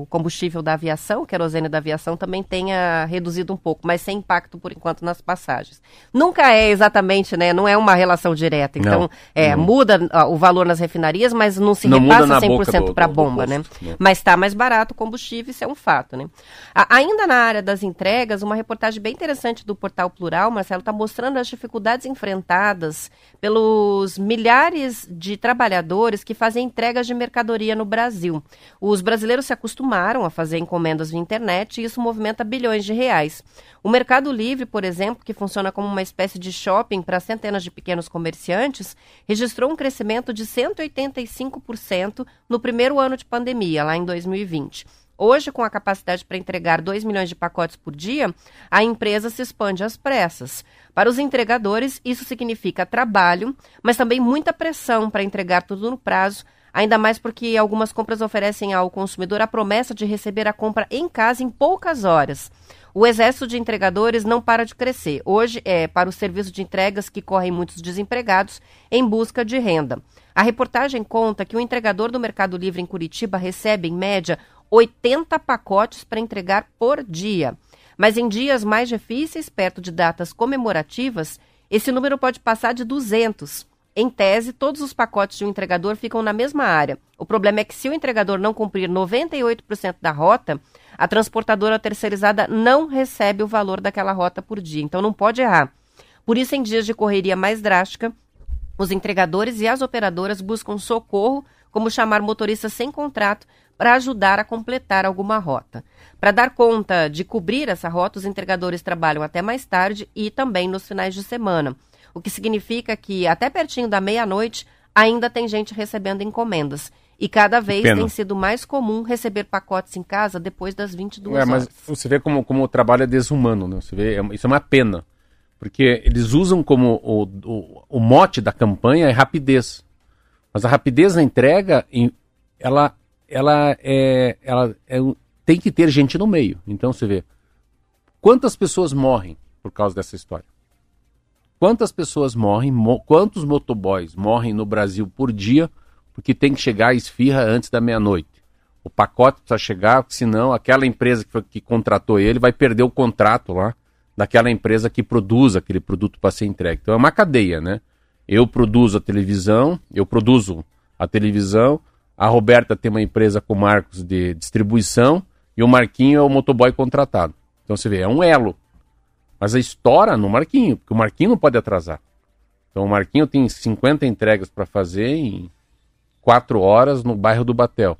o, combustível da aviação, o querosene da aviação também tenha reduzido um pouco, mas sem impacto por enquanto nas passagens. Nunca é exatamente, né? Não é uma relação direta. Então, não, é, não. muda o valor nas refinarias, mas não se não repassa 100% para a bomba, né? Não. Mas está mais barato o combustível, isso é um fato, né? A, ainda na área das entregas, uma reportagem bem interessante do Portal Plural, Marcelo, está mostrando as dificuldades enfrentadas pelos milhares de trabalhadores que fazem fazer entregas de mercadoria no Brasil. Os brasileiros se acostumaram a fazer encomendas via internet e isso movimenta bilhões de reais. O Mercado Livre, por exemplo, que funciona como uma espécie de shopping para centenas de pequenos comerciantes, registrou um crescimento de 185% no primeiro ano de pandemia, lá em 2020. Hoje, com a capacidade para entregar 2 milhões de pacotes por dia, a empresa se expande às pressas. Para os entregadores, isso significa trabalho, mas também muita pressão para entregar tudo no prazo, ainda mais porque algumas compras oferecem ao consumidor a promessa de receber a compra em casa em poucas horas. O exército de entregadores não para de crescer. Hoje é para o serviço de entregas que correm muitos desempregados em busca de renda. A reportagem conta que o entregador do Mercado Livre em Curitiba recebe, em média, 80 pacotes para entregar por dia. Mas em dias mais difíceis, perto de datas comemorativas, esse número pode passar de 200. Em tese, todos os pacotes de um entregador ficam na mesma área. O problema é que se o entregador não cumprir 98% da rota, a transportadora terceirizada não recebe o valor daquela rota por dia. Então não pode errar. Por isso, em dias de correria mais drástica, os entregadores e as operadoras buscam socorro, como chamar motoristas sem contrato para ajudar a completar alguma rota. Para dar conta de cobrir essa rota, os entregadores trabalham até mais tarde e também nos finais de semana, o que significa que até pertinho da meia-noite ainda tem gente recebendo encomendas. E cada vez tem sido mais comum receber pacotes em casa depois das 22 é, mas Você vê como, como o trabalho é desumano, né? Você vê, é, isso é uma pena. Porque eles usam como o, o, o mote da campanha é rapidez. Mas a rapidez na entrega, ela ela é, ela é, tem que ter gente no meio. Então você vê quantas pessoas morrem por causa dessa história. Quantas pessoas morrem, mo quantos motoboys morrem no Brasil por dia porque tem que chegar a esfirra antes da meia-noite. O pacote precisa chegar, senão aquela empresa que, foi, que contratou ele vai perder o contrato lá daquela empresa que produz aquele produto para ser entregue. Então é uma cadeia, né? Eu produzo a televisão, eu produzo a televisão, a Roberta tem uma empresa com o Marcos de distribuição e o Marquinho é o motoboy contratado. Então você vê, é um elo. Mas a história no Marquinho, porque o Marquinho não pode atrasar. Então o Marquinho tem 50 entregas para fazer em 4 horas no bairro do Batel.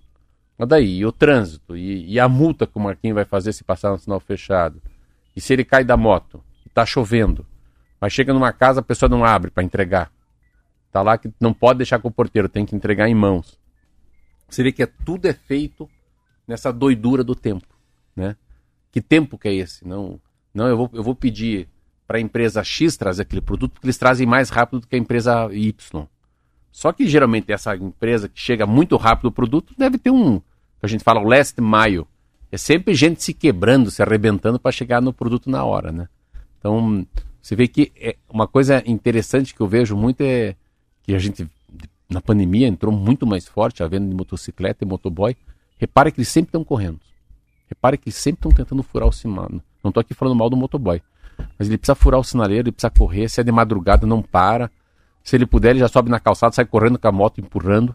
Mas daí, e o trânsito? E, e, a multa que o Marquinho vai fazer se passar no sinal fechado? E se ele cai da moto? E tá chovendo? Mas chega numa casa, a pessoa não abre para entregar. Tá lá que não pode deixar com o porteiro, tem que entregar em mãos. Você vê que é, tudo é feito nessa doidura do tempo, né? Que tempo que é esse? Não, não eu, vou, eu vou pedir para a empresa X trazer aquele produto porque eles trazem mais rápido do que a empresa Y. Só que geralmente essa empresa que chega muito rápido o produto deve ter um, a gente fala o last mile. É sempre gente se quebrando, se arrebentando para chegar no produto na hora, né? Então, você vê que é uma coisa interessante que eu vejo muito é que a gente na pandemia entrou muito mais forte a venda de motocicleta e motoboy. Repare que eles sempre estão correndo. Repare que eles sempre estão tentando furar o sinal. Não estou aqui falando mal do motoboy. Mas ele precisa furar o sinaleiro, ele precisa correr. Se é de madrugada, não para. Se ele puder, ele já sobe na calçada, sai correndo com a moto, empurrando.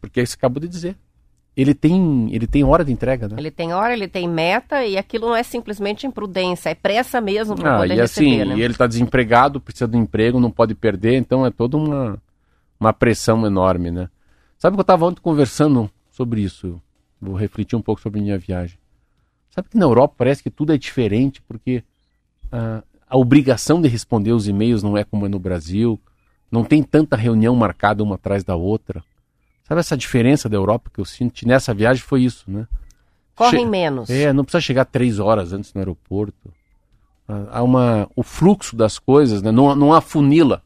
Porque é isso acabou de dizer. Ele tem, ele tem hora de entrega, né? Ele tem hora, ele tem meta e aquilo não é simplesmente imprudência, é pressa mesmo para ah, poder e receber, assim, né? E ele está desempregado, precisa do emprego, não pode perder, então é toda uma uma pressão enorme, né? Sabe que eu estava ontem conversando sobre isso, vou refletir um pouco sobre minha viagem. Sabe que na Europa parece que tudo é diferente, porque uh, a obrigação de responder os e-mails não é como é no Brasil, não tem tanta reunião marcada uma atrás da outra. Sabe essa diferença da Europa que eu sinto? Nessa viagem foi isso, né? Correm che menos. É, não precisa chegar três horas antes no aeroporto. Uh, há uma, o fluxo das coisas, né? não, não afunila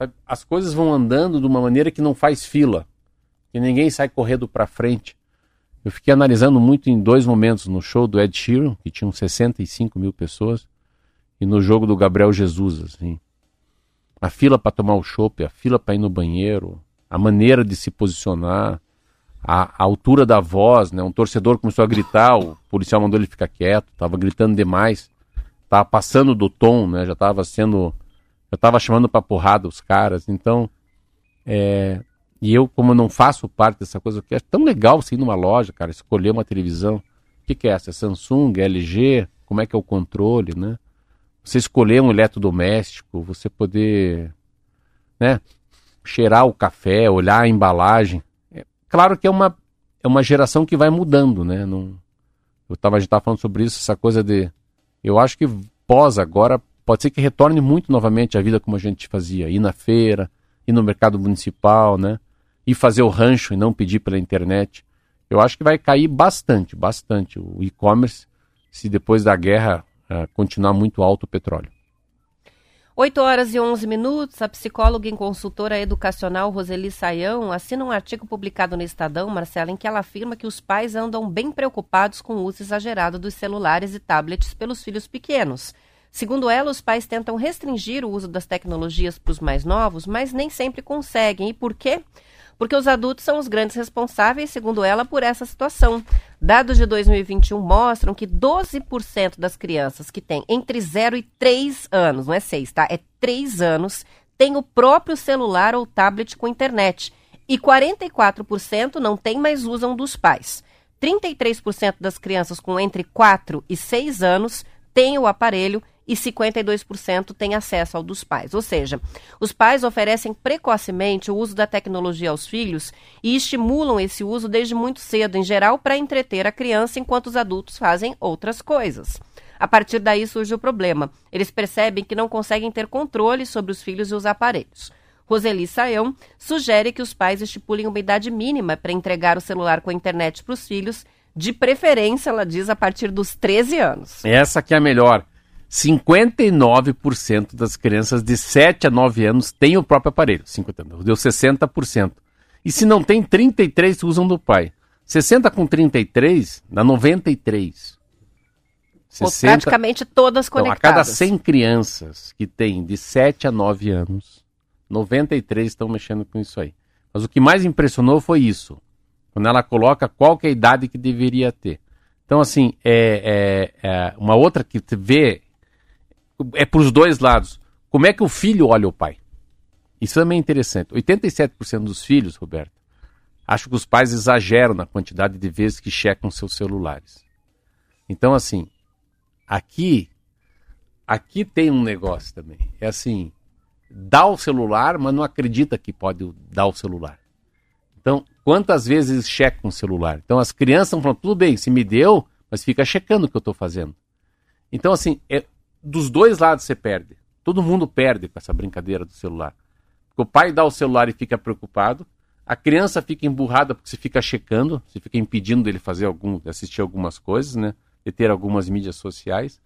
Sabe? As coisas vão andando de uma maneira que não faz fila, que ninguém sai correndo para frente. Eu fiquei analisando muito em dois momentos, no show do Ed Sheeran, que tinham 65 mil pessoas, e no jogo do Gabriel Jesus, assim. A fila para tomar o chopp, a fila para ir no banheiro, a maneira de se posicionar, a, a, altura da voz, né? Um torcedor começou a gritar, o policial mandou ele ficar quieto, estava gritando demais, estava passando do tom, né? Já estava sendo, já estava chamando para porrada os caras. Então, é, e eu, como eu não faço parte dessa coisa, que é tão legal você ir numa loja, cara, escolher uma televisão. O que, que é essa? É Samsung, LG? Como é que é o controle, né? Você escolher um eletrodoméstico, você poder, né? Cheirar o café, olhar a embalagem. É, claro que é uma, é uma geração que vai mudando, né? Não, eu tava, a gente estava falando sobre isso, essa coisa de. Eu acho que pós agora, pode ser que retorne muito novamente a vida como a gente fazia. Ir na feira, ir no mercado municipal, né? Ir fazer o rancho e não pedir pela internet. Eu acho que vai cair bastante, bastante o e-commerce, se depois da guerra uh, continuar muito alto o petróleo. 8 horas e 11 minutos, a psicóloga e consultora educacional Roseli Saião assina um artigo publicado no Estadão, Marcela, em que ela afirma que os pais andam bem preocupados com o uso exagerado dos celulares e tablets pelos filhos pequenos. Segundo ela, os pais tentam restringir o uso das tecnologias para os mais novos, mas nem sempre conseguem. E por quê? porque os adultos são os grandes responsáveis, segundo ela, por essa situação. Dados de 2021 mostram que 12% das crianças que têm entre 0 e 3 anos, não é 6, tá? É 3 anos, têm o próprio celular ou tablet com internet. E 44% não tem, mas usam dos pais. 33% das crianças com entre 4 e 6 anos têm o aparelho e 52% têm acesso ao dos pais. Ou seja, os pais oferecem precocemente o uso da tecnologia aos filhos e estimulam esse uso desde muito cedo, em geral, para entreter a criança enquanto os adultos fazem outras coisas. A partir daí surge o problema. Eles percebem que não conseguem ter controle sobre os filhos e os aparelhos. Roseli Saião sugere que os pais estipulem uma idade mínima para entregar o celular com a internet para os filhos, de preferência, ela diz, a partir dos 13 anos. Essa que é a melhor. 59% das crianças de 7 a 9 anos têm o próprio aparelho. 59, deu 60%. E se não tem, 33 usam do pai. 60 com 33 dá 93. 60... Praticamente todas conectadas. Então, a cada 100 crianças que tem de 7 a 9 anos, 93 estão mexendo com isso aí. Mas o que mais impressionou foi isso. Quando ela coloca qual é a idade que deveria ter. Então, assim, é, é, é uma outra que vê é para os dois lados. Como é que o filho olha o pai? Isso também é interessante. 87% dos filhos, Roberto, acham que os pais exageram na quantidade de vezes que checam seus celulares. Então, assim, aqui, aqui tem um negócio também. É assim, dá o celular, mas não acredita que pode dar o celular. Então, quantas vezes checam o celular? Então, as crianças estão falando, tudo bem, se me deu, mas fica checando o que eu estou fazendo. Então, assim, é, dos dois lados você perde. Todo mundo perde com essa brincadeira do celular. Porque o pai dá o celular e fica preocupado, a criança fica emburrada porque você fica checando, você fica impedindo dele fazer algum, assistir algumas coisas, né? De ter algumas mídias sociais.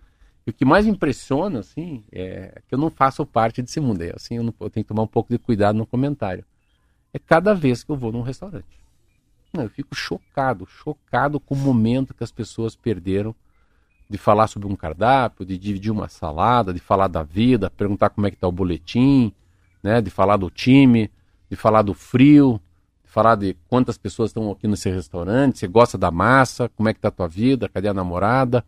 E o que mais impressiona, assim, é que eu não faço parte desse mundo. É assim, eu, não, eu tenho que tomar um pouco de cuidado no comentário. É cada vez que eu vou num restaurante. Eu fico chocado, chocado com o momento que as pessoas perderam de falar sobre um cardápio, de dividir uma salada, de falar da vida, perguntar como é que está o boletim, né, de falar do time, de falar do frio, de falar de quantas pessoas estão aqui nesse restaurante, você gosta da massa, como é que está a tua vida, cadê a namorada.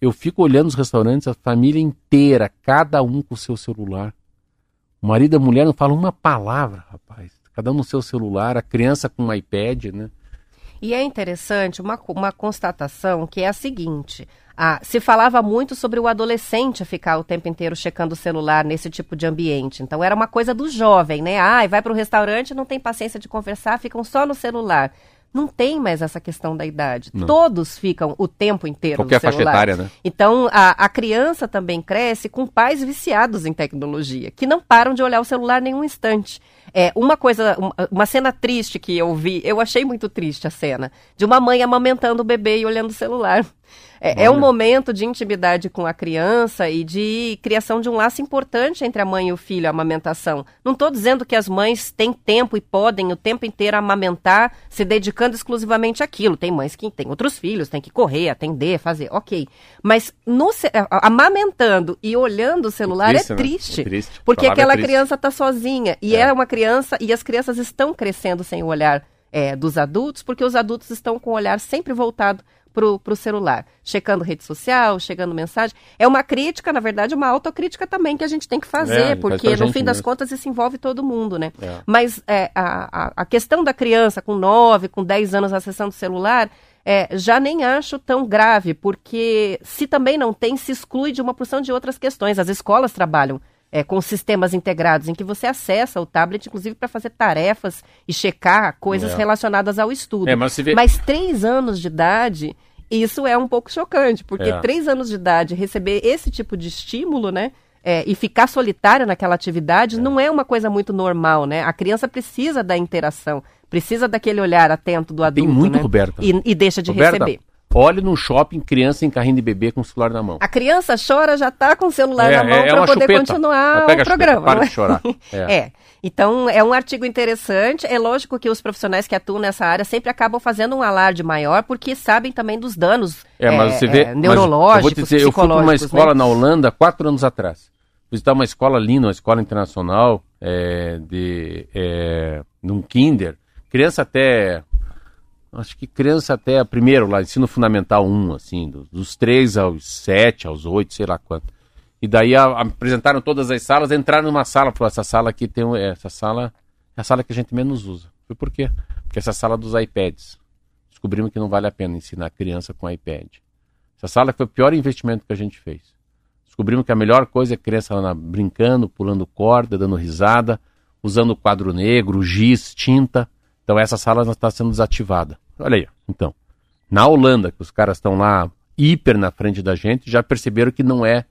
Eu fico olhando os restaurantes, a família inteira, cada um com o seu celular. O marido e a mulher não falam uma palavra, rapaz. Cada um no seu celular, a criança com um iPad, né? E é interessante uma, uma constatação que é a seguinte: ah, se falava muito sobre o adolescente ficar o tempo inteiro checando o celular nesse tipo de ambiente. Então era uma coisa do jovem, né? Ah, vai para o restaurante, não tem paciência de conversar, ficam só no celular. Não tem mais essa questão da idade. Não. Todos ficam o tempo inteiro Qualquer no celular. faixa etária, né? Então, a, a criança também cresce com pais viciados em tecnologia, que não param de olhar o celular nenhum instante. É, uma coisa, uma, uma cena triste que eu vi, eu achei muito triste a cena, de uma mãe amamentando o bebê e olhando o celular. É, é, um momento de intimidade com a criança e de criação de um laço importante entre a mãe e o filho, a amamentação. Não estou dizendo que as mães têm tempo e podem o tempo inteiro amamentar, se dedicando exclusivamente àquilo. Tem mães que têm outros filhos, tem que correr, atender, fazer, ok. Mas no, amamentando e olhando o celular é triste, é triste, né? é triste. porque aquela triste. criança está sozinha e é. é uma criança e as crianças estão crescendo sem o olhar é, dos adultos, porque os adultos estão com o olhar sempre voltado pro, pro celular, checando rede social, chegando mensagem. É uma crítica, na verdade, uma autocrítica também que a gente tem que fazer, é, porque no fim mesmo. das contas isso envolve todo mundo, né? É. Mas é, a, a, a, questão da criança com 9, com 10 anos acessando o celular, é, já nem acho tão grave, porque se também não tem, se exclui de uma porção de outras questões. As escolas trabalham é, com sistemas integrados, em que você acessa o tablet, inclusive, para fazer tarefas e checar coisas é. relacionadas ao estudo. É, mas, vê... mas, três anos de idade, isso é um pouco chocante, porque é. três anos de idade receber esse tipo de estímulo, né? É, e ficar solitária naquela atividade não é uma coisa muito normal, né? A criança precisa da interação, precisa daquele olhar atento do adulto. Tem muito, né? Roberta. E, e deixa de Roberta, receber. Olhe no shopping, criança em carrinho de bebê com o celular na mão. A criança chora, já está com o celular é, na mão é, para poder chupeta. continuar o programa. Para de chorar. É. é. Então, é um artigo interessante. É lógico que os profissionais que atuam nessa área sempre acabam fazendo um alarde maior, porque sabem também dos danos é, mas você vê, é, neurológicos, eu vou te dizer, Eu fui para uma escola né? na Holanda quatro anos atrás. Visitar uma escola linda, uma escola internacional, é, de, é, num kinder. Criança até acho que criança até primeiro lá, ensino fundamental 1, assim, dos, dos 3 aos 7, aos 8, sei lá quanto. E daí a, apresentaram todas as salas, entraram numa sala, falou, essa sala aqui tem essa sala é a sala que a gente menos usa. Foi por quê? Porque essa sala dos iPads. Descobrimos que não vale a pena ensinar criança com iPad. Essa sala foi o pior investimento que a gente fez. Descobrimos que a melhor coisa é a criança lá brincando, pulando corda, dando risada, usando quadro negro, giz, tinta. Então essa sala está sendo desativada. Olha aí, então. Na Holanda, que os caras estão lá hiper na frente da gente, já perceberam que não é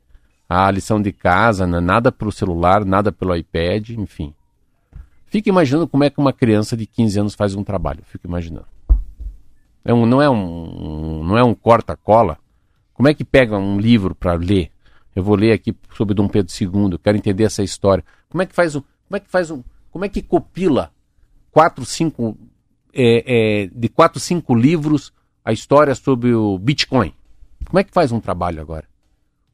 a lição de casa, não é nada pelo celular, nada pelo iPad, enfim. Fica imaginando como é que uma criança de 15 anos faz um trabalho. Fica imaginando. É um, não é um, não é um corta-cola. Como é que pega um livro para ler? Eu vou ler aqui sobre Dom Pedro II, quero entender essa história. Como é que faz um, como é que faz um, como é que copila quatro, cinco é, é, de quatro, cinco livros a história sobre o Bitcoin. Como é que faz um trabalho agora?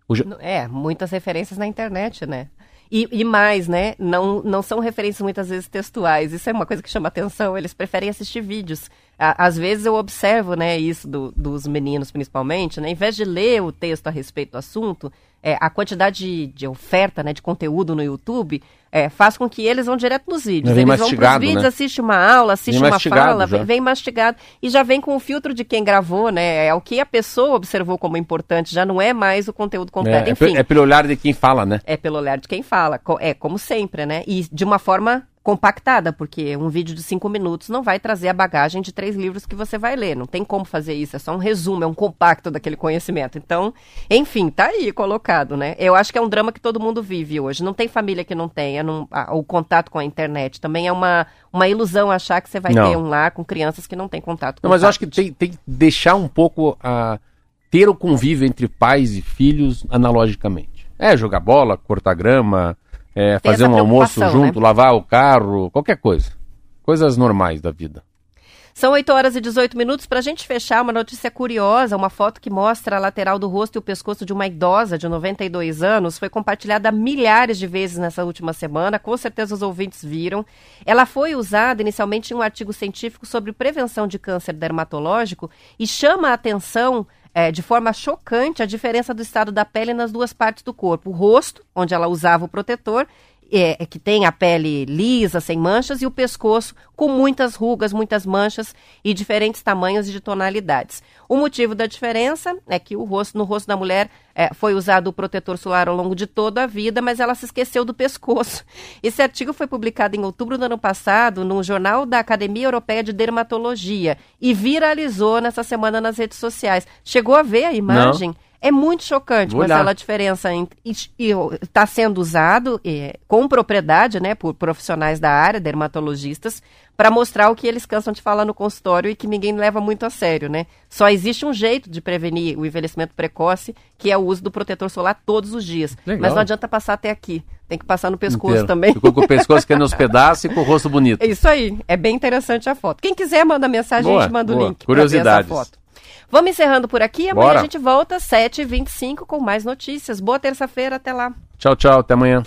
Hoje... É, muitas referências na internet, né? E, e, mais, né? Não, não são referências muitas vezes textuais. Isso é uma coisa que chama atenção. Eles preferem assistir vídeos. às vezes eu observo, né, isso do, dos meninos principalmente, né? Em vez de ler o texto a respeito do assunto, é, a quantidade de, de, oferta, né, de conteúdo no YouTube, é, faz com que eles vão direto nos vídeos. Vem eles vão para os vídeos, né? assistem uma aula, assistem uma fala, vem, vem, mastigado e já vem com o filtro de quem gravou, né? É o que a pessoa observou como importante, já não é mais o conteúdo completo. É, Enfim, é, é pelo olhar de quem fala, né? É pelo olhar de quem fala. É como sempre, né? E de uma forma compactada, porque um vídeo de cinco minutos não vai trazer a bagagem de três livros que você vai ler. Não tem como fazer isso, é só um resumo, é um compacto daquele conhecimento. Então, enfim, tá aí colocado, né? Eu acho que é um drama que todo mundo vive hoje. Não tem família que não tenha não, a, o contato com a internet. Também é uma, uma ilusão achar que você vai não. ter um lar com crianças que não têm contato com Não, mas eu acho que tem, tem que deixar um pouco a. ter o convívio entre pais e filhos analogicamente. É jogar bola, cortar grama, é, fazer um almoço junto, né? lavar o carro, qualquer coisa. Coisas normais da vida. São 8 horas e 18 minutos. Para a gente fechar, uma notícia curiosa: uma foto que mostra a lateral do rosto e o pescoço de uma idosa de 92 anos foi compartilhada milhares de vezes nessa última semana. Com certeza os ouvintes viram. Ela foi usada inicialmente em um artigo científico sobre prevenção de câncer dermatológico e chama a atenção é, de forma chocante a diferença do estado da pele nas duas partes do corpo. O rosto, onde ela usava o protetor, é, que tem a pele lisa, sem manchas, e o pescoço com muitas rugas, muitas manchas e diferentes tamanhos e de tonalidades. O motivo da diferença é que o rosto, no rosto da mulher é, foi usado o protetor solar ao longo de toda a vida, mas ela se esqueceu do pescoço. Esse artigo foi publicado em outubro do ano passado no Jornal da Academia Europeia de Dermatologia e viralizou nessa semana nas redes sociais. Chegou a ver a imagem? Não. É muito chocante, Vou Marcelo, olhar. a diferença entre. Está sendo usado é, com propriedade, né, por profissionais da área, dermatologistas, para mostrar o que eles cansam de falar no consultório e que ninguém leva muito a sério, né? Só existe um jeito de prevenir o envelhecimento precoce, que é o uso do protetor solar todos os dias. Legal. Mas não adianta passar até aqui. Tem que passar no pescoço Inteiro. também. Ficou com o pescoço querendo nos pedaços e com o rosto bonito. É isso aí. É bem interessante a foto. Quem quiser, manda mensagem, a Boa, gente manda o boa. link. pra ver essa Curiosidades. foto. Vamos encerrando por aqui. Amanhã Bora. a gente volta às 7h25 com mais notícias. Boa terça-feira. Até lá. Tchau, tchau. Até amanhã.